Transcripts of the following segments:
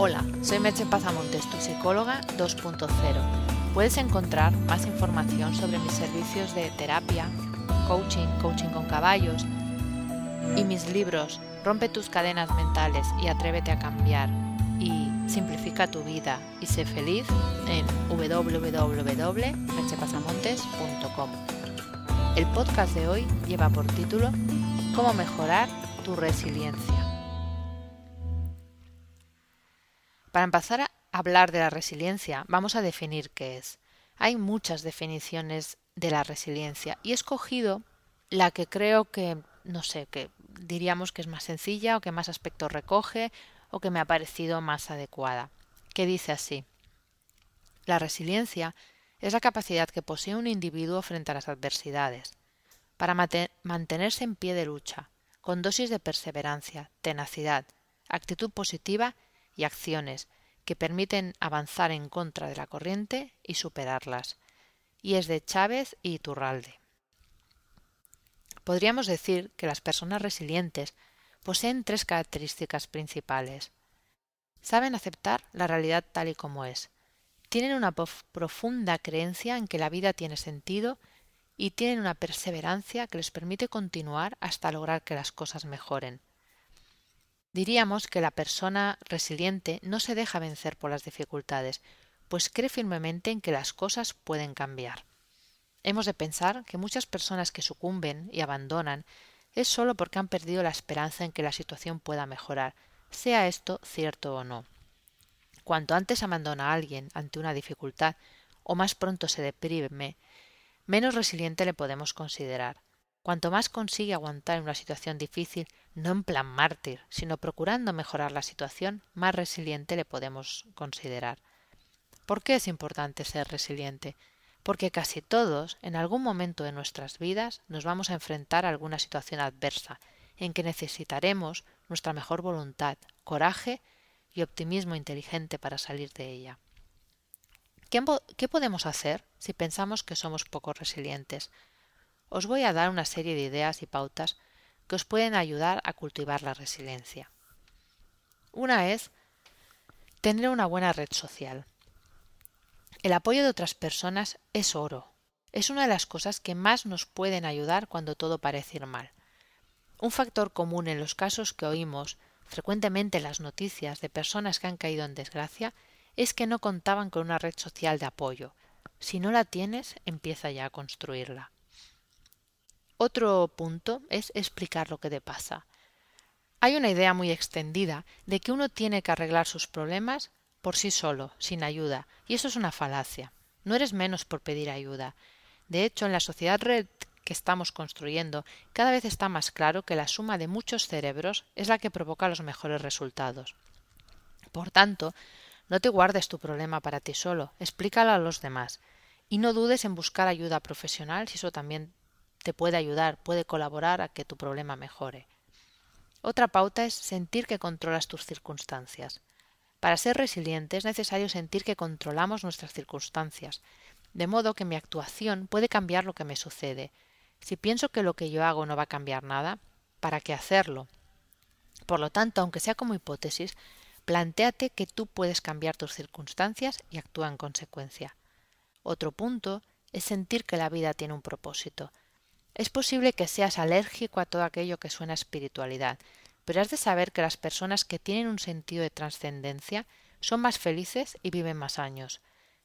Hola, soy Meche Pazamontes, tu psicóloga 2.0. Puedes encontrar más información sobre mis servicios de terapia, coaching, coaching con caballos y mis libros Rompe tus cadenas mentales y atrévete a cambiar y simplifica tu vida y sé feliz en www.mechepasamontes.com. El podcast de hoy lleva por título Cómo mejorar tu resiliencia. Para empezar a hablar de la resiliencia, vamos a definir qué es. Hay muchas definiciones de la resiliencia y he escogido la que creo que, no sé, que diríamos que es más sencilla o que más aspectos recoge o que me ha parecido más adecuada, que dice así. La resiliencia es la capacidad que posee un individuo frente a las adversidades, para mantenerse en pie de lucha, con dosis de perseverancia, tenacidad, actitud positiva y acciones que permiten avanzar en contra de la corriente y superarlas, y es de Chávez y Iturralde. Podríamos decir que las personas resilientes poseen tres características principales. Saben aceptar la realidad tal y como es, tienen una profunda creencia en que la vida tiene sentido y tienen una perseverancia que les permite continuar hasta lograr que las cosas mejoren. Diríamos que la persona resiliente no se deja vencer por las dificultades, pues cree firmemente en que las cosas pueden cambiar. Hemos de pensar que muchas personas que sucumben y abandonan es solo porque han perdido la esperanza en que la situación pueda mejorar, sea esto cierto o no. Cuanto antes abandona a alguien ante una dificultad o más pronto se deprime, menos resiliente le podemos considerar. Cuanto más consigue aguantar en una situación difícil, no en plan mártir, sino procurando mejorar la situación, más resiliente le podemos considerar. ¿Por qué es importante ser resiliente? Porque casi todos, en algún momento de nuestras vidas, nos vamos a enfrentar a alguna situación adversa, en que necesitaremos nuestra mejor voluntad, coraje y optimismo inteligente para salir de ella. ¿Qué, ¿Qué, podemos hacer si pensamos que somos poco resilientes? Os voy a dar una serie de ideas y pautas que os pueden ayudar a cultivar la resiliencia. Una es tener una buena red social. El apoyo de otras personas es oro. Es una de las cosas que más nos pueden ayudar cuando todo parece ir mal. Un factor común en los casos que oímos frecuentemente en las noticias de personas que han caído en desgracia es que no contaban con una red social de apoyo. Si no la tienes, empieza ya a construirla. Otro punto es explicar lo que te pasa. Hay una idea muy extendida de que uno tiene que arreglar sus problemas por sí solo, sin ayuda, y eso es una falacia. No eres menos por pedir ayuda. De hecho, en la sociedad red que estamos construyendo, cada vez está más claro que la suma de muchos cerebros es la que provoca los mejores resultados. Por tanto, no te guardes tu problema para ti solo, explícalo a los demás, y no dudes en buscar ayuda profesional si eso también te puede ayudar, puede colaborar a que tu problema mejore. Otra pauta es sentir que controlas tus circunstancias. Para ser resiliente es necesario sentir que controlamos nuestras circunstancias, de modo que mi actuación puede cambiar lo que me sucede. Si pienso que lo que yo hago no va a cambiar nada, ¿para qué hacerlo? Por lo tanto, aunque sea como hipótesis, plantéate que tú puedes cambiar tus circunstancias y actúa en consecuencia. Otro punto es sentir que la vida tiene un propósito. Es posible que seas alérgico a todo aquello que suena a espiritualidad, pero has de saber que las personas que tienen un sentido de trascendencia son más felices y viven más años.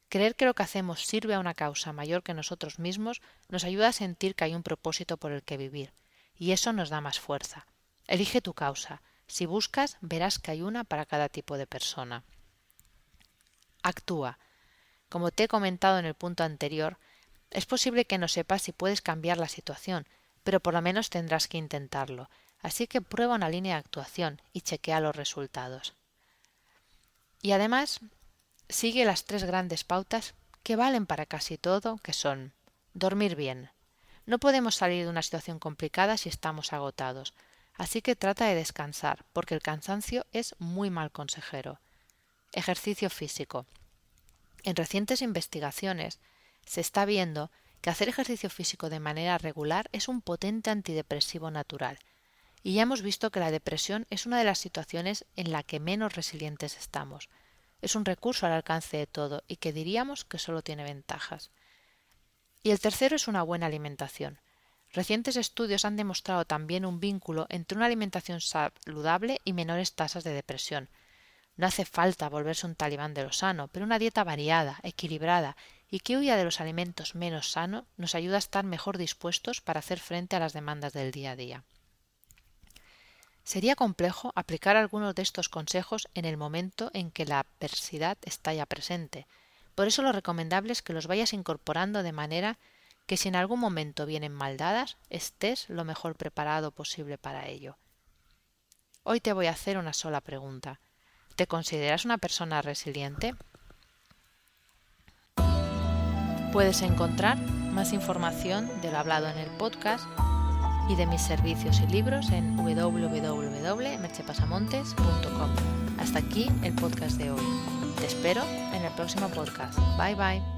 Creer que lo que hacemos sirve a una causa mayor que nosotros mismos nos ayuda a sentir que hay un propósito por el que vivir, y eso nos da más fuerza. Elige tu causa. Si buscas, verás que hay una para cada tipo de persona. Actúa. Como te he comentado en el punto anterior, es posible que no sepas si puedes cambiar la situación, pero por lo menos tendrás que intentarlo, así que prueba una línea de actuación y chequea los resultados. Y además, sigue las tres grandes pautas que valen para casi todo, que son dormir bien. No podemos salir de una situación complicada si estamos agotados, así que trata de descansar, porque el cansancio es muy mal consejero. Ejercicio físico. En recientes investigaciones se está viendo que hacer ejercicio físico de manera regular es un potente antidepresivo natural, y ya hemos visto que la depresión es una de las situaciones en la que menos resilientes estamos. Es un recurso al alcance de todo y que diríamos que solo tiene ventajas. Y el tercero es una buena alimentación. Recientes estudios han demostrado también un vínculo entre una alimentación saludable y menores tasas de depresión. No hace falta volverse un talibán de lo sano, pero una dieta variada, equilibrada y que huya de los alimentos menos sanos nos ayuda a estar mejor dispuestos para hacer frente a las demandas del día a día. Sería complejo aplicar algunos de estos consejos en el momento en que la adversidad está ya presente. Por eso lo recomendable es que los vayas incorporando de manera que si en algún momento vienen mal dadas, estés lo mejor preparado posible para ello. Hoy te voy a hacer una sola pregunta. ¿Te consideras una persona resiliente? Puedes encontrar más información de lo hablado en el podcast y de mis servicios y libros en www.merchepasamontes.com. Hasta aquí el podcast de hoy. Te espero en el próximo podcast. Bye bye.